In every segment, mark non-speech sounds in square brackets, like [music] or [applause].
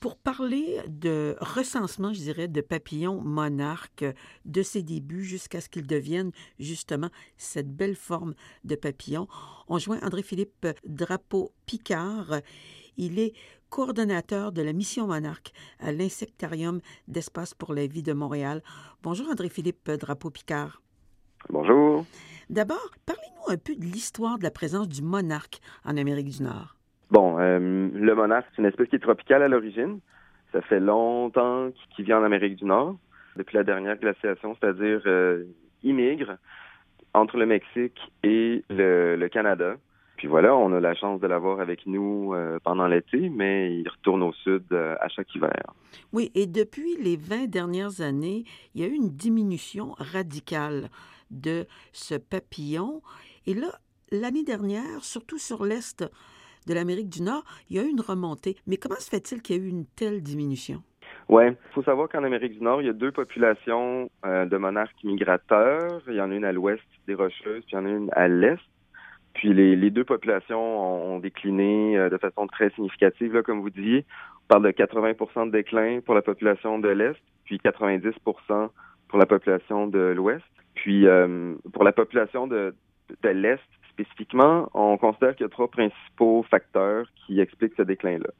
Pour parler de recensement, je dirais, de papillons monarques, de ses débuts jusqu'à ce qu'ils deviennent justement cette belle forme de papillon, on joint André-Philippe Drapeau-Picard. Il est coordonnateur de la mission Monarque à l'Insectarium d'Espace pour la vie de Montréal. Bonjour André-Philippe Drapeau-Picard. Bonjour. D'abord, parlez-nous un peu de l'histoire de la présence du monarque en Amérique du Nord. Bon, euh, le monarque, c'est une espèce qui est tropicale à l'origine. Ça fait longtemps qu'il vit en Amérique du Nord, depuis la dernière glaciation, c'est-à-dire euh, il migre entre le Mexique et le, Canada. Puis voilà, on a la chance de l'avoir avec nous euh, pendant l'été, mais il retourne au sud à chaque hiver. Oui, et depuis les 20 dernières années, il y a eu une diminution radicale de ce papillon. Et là, l'année dernière, surtout sur l'est de l'Amérique du Nord, il y a eu une remontée. Mais comment se fait-il qu'il y a eu une telle diminution? Oui, il faut savoir qu'en Amérique du Nord, il y a deux populations euh, de monarques migrateurs. Il y en a une à l'ouest des Rocheuses, puis il y en a une à l'est. Puis les, deux populations ont, décliné euh, de façon très significative, là, comme vous disiez. On parle de 80% de déclin pour la population de l'Est, puis 90% pour la population de l'Ouest. Puis euh, pour la population de l'Est spécifiquement, on considère qu'il y a trois principaux facteurs qui expliquent ce déclin-là.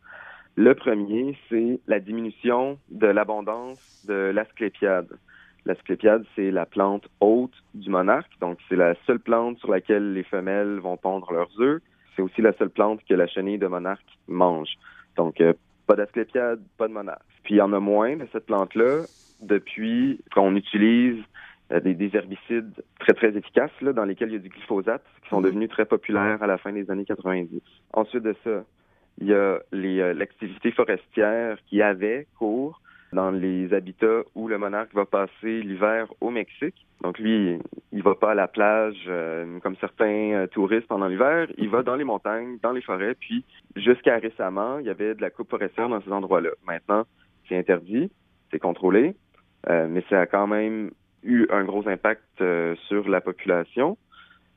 Le premier, c'est la diminution de l'abondance de l'asclépiade. L'asclépiade, c'est la plante haute du monarque, donc c'est la seule plante sur laquelle les femelles vont pondre leurs œufs. C'est aussi la seule plante que la chenille de monarque mange. Donc, euh, pas d'asclépiade, pas de monarque. Puis il y en a moins de cette plante-là depuis qu'on utilise euh, des, herbicides très, très efficaces là, dans lesquels il y a du glyphosate, qui sont mhm. devenus très populaires à la fin des années 90. Ensuite de ça, il y a euh, l'activité forestière qui avait cours dans les habitats où le monarque va passer l'hiver au Mexique. Donc lui, il va pas à la plage euh, comme certains touristes pendant l'hiver, il va dans les montagnes, dans les forêts, puis jusqu'à récemment, il y avait de la coupe forestière dans ces endroits-là. Maintenant, c'est interdit, c'est contrôlé, mais ça a quand même eu un gros impact euh, sur la population.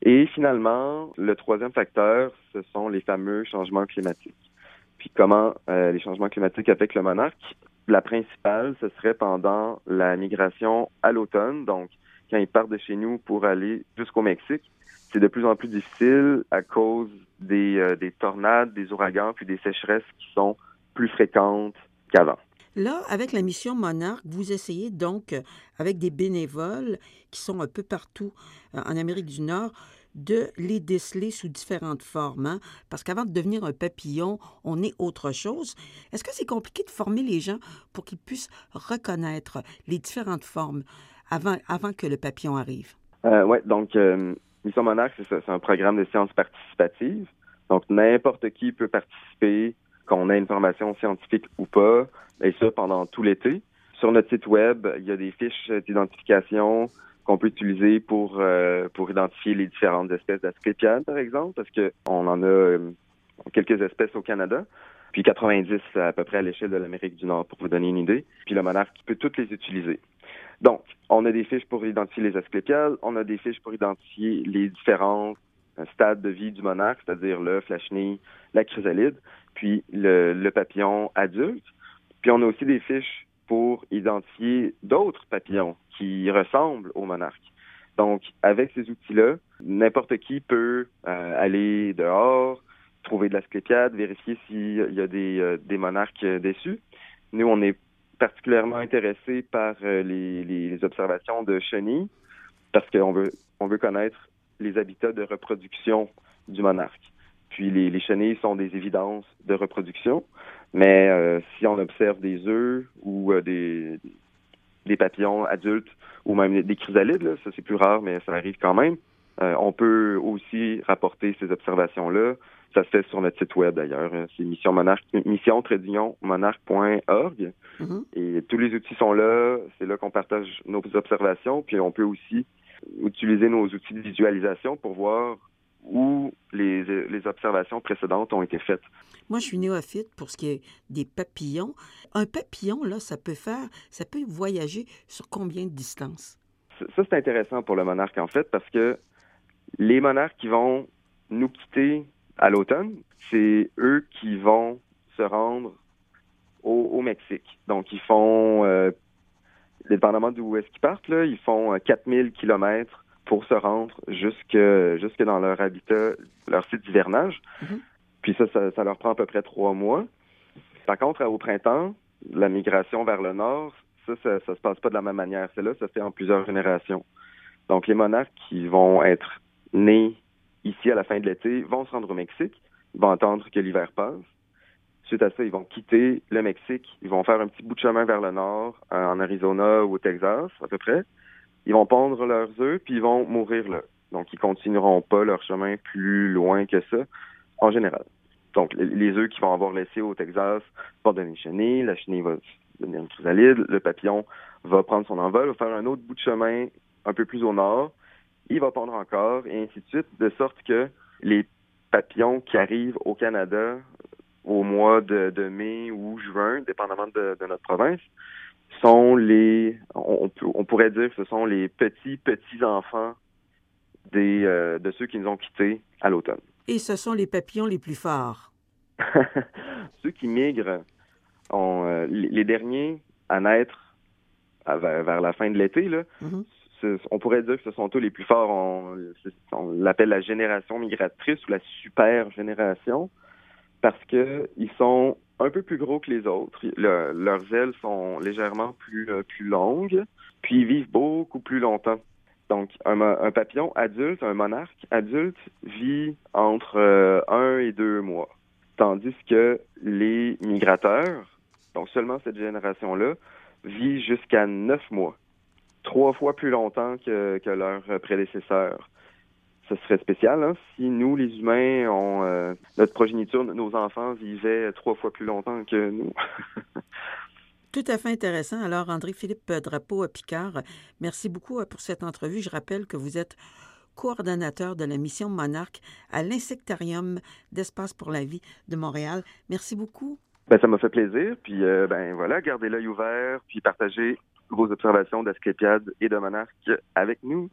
Et finalement, le troisième facteur, ce sont les fameux changements climatiques. Puis comment euh, les changements climatiques affectent le monarque? La principale, ce serait pendant la migration à l'automne, donc quand il part de chez nous pour aller jusqu'au Mexique. C'est de plus en plus difficile à cause des, euh, des tornades, des ouragans, puis des sécheresses qui sont plus fréquentes qu'avant. Là, avec la mission Monarque, vous essayez donc, euh, avec des bénévoles qui sont un peu partout euh, en Amérique du Nord, de les déceler sous différentes formes. Hein? Parce qu'avant de devenir un papillon, on est autre chose. Est-ce que c'est compliqué de former les gens pour qu'ils puissent reconnaître les différentes formes avant, avant que le papillon arrive? Euh, oui, donc Mission Monarque, c'est un programme de sciences participatives. Donc n'importe qui peut participer qu'on ait une formation scientifique ou pas, et ça pendant tout l'été. Sur notre site web, il y a des fiches d'identification qu'on peut utiliser pour euh, pour identifier les différentes espèces d'asclépiades, par exemple, parce que on en a euh, quelques espèces au Canada, puis 90 à peu près à l'échelle de l'Amérique du Nord, pour vous donner une idée. Puis le monarque peut toutes les utiliser. Donc, on a des fiches pour identifier les asclépiades, on a des fiches pour identifier les différents euh, stades de vie du monarque, c'est-à-dire l'œuf, la chenille, la chrysalide, puis le, papillon adulte. Puis on a aussi des fiches pour identifier d'autres papillons qui ressemblent au monarque. Donc, avec ces outils-là, n'importe qui peut euh, aller dehors, trouver de la sclépiade, vérifier s'il y a des, euh, des monarques déçus. Nous, on est particulièrement intéressés par les, les, observations de chenilles parce qu'on veut, on veut connaître les habitats de reproduction du monarque. Puis les, les chenilles sont des évidences de reproduction, mais euh, si on observe des œufs ou euh, des, des papillons adultes ou même des chrysalides, ça c'est plus rare, mais ça arrive quand même, euh, on peut aussi rapporter ces observations-là. Ça se fait sur notre site web d'ailleurs. C'est mission monarque, mission monarque.org. Mm-hmm. Et tous les outils sont là. C'est là qu'on partage nos observations. Puis on peut aussi utiliser nos outils de visualisation pour voir où les, les, observations précédentes ont été faites. Moi, je suis néophyte pour ce qui est des papillons. Un papillon, là, ça peut faire, ça peut voyager sur combien de distance? Ça, c'est intéressant pour le monarque, en fait, parce que les monarques qui vont nous quitter à l'automne, c'est eux qui vont se rendre au, Mexique. Donc, ils font, euh, dépendamment d'où est-ce qu'ils partent, là, ils font 4000 kilomètres pour se rendre jusque, jusque dans leur habitat, leur site d'hivernage. Mm-hmm. Puis ça, ça, leur prend à peu près trois mois. Par contre, au printemps, la migration vers le nord, ça, ça, ça se passe pas de la même manière. C'est là, ça se fait en plusieurs générations. Donc, les monarques qui vont être nés ici à la fin de l'été vont se rendre au Mexique. Vont attendre que l'hiver passe. Suite à ça, ils vont quitter le Mexique. Ils vont faire un petit bout de chemin vers le nord, en Arizona ou au Texas, à peu près. Ils vont pondre leurs œufs, puis ils vont mourir là. Donc, ils continueront pas leur chemin plus loin que ça, en général. Donc, les œufs qu'ils vont avoir laissés au Texas vont donner une chenille. La chenille va devenir une chrysalide. Le papillon va prendre son envol, va faire un autre bout de chemin un peu plus au nord. Il va pondre encore, et ainsi de suite, de sorte que les papillons qui arrivent au Canada au mois de, mai ou juin, dépendamment de, notre province, sont les, on, pourrait dire que ce sont les petits, petits enfants des, euh, de ceux qui nous ont quittés à l'automne. Et ce sont les papillons les plus forts. [laughs] ceux qui migrent, ont, euh, les, derniers à naître vers, la fin de l'été, là, mm-hmm on pourrait dire que ce sont eux les plus forts. On, l'appelle la génération migratrice ou la super génération parce que ils sont un peu plus gros que les autres. leurs ailes sont légèrement plus euh, plus longues, puis ils vivent beaucoup plus longtemps. Donc, un, papillon adulte, un monarque adulte, vit entre euh, un et deux mois, tandis que les migrateurs, donc seulement cette génération-là, vit jusqu'à neuf mois trois fois plus longtemps que leurs prédécesseurs. Ce serait spécial hein, si nous, les humains, on, euh, notre progéniture, nos enfants vivaient trois fois plus longtemps que nous. [laughs] Tout à fait intéressant. Alors, André-Philippe Drapeau à Picard, merci beaucoup euh, pour cette entrevue. Je rappelle que vous êtes coordonnateur de la mission Monarque à l'Insectarium d'Espace pour la vie de Montréal. Merci beaucoup. Ben, ça m'a fait plaisir. Puis, euh, ben voilà, gardez l'œil ouvert, puis partagez vos observations d'Asclépiade et de Monarque avec nous.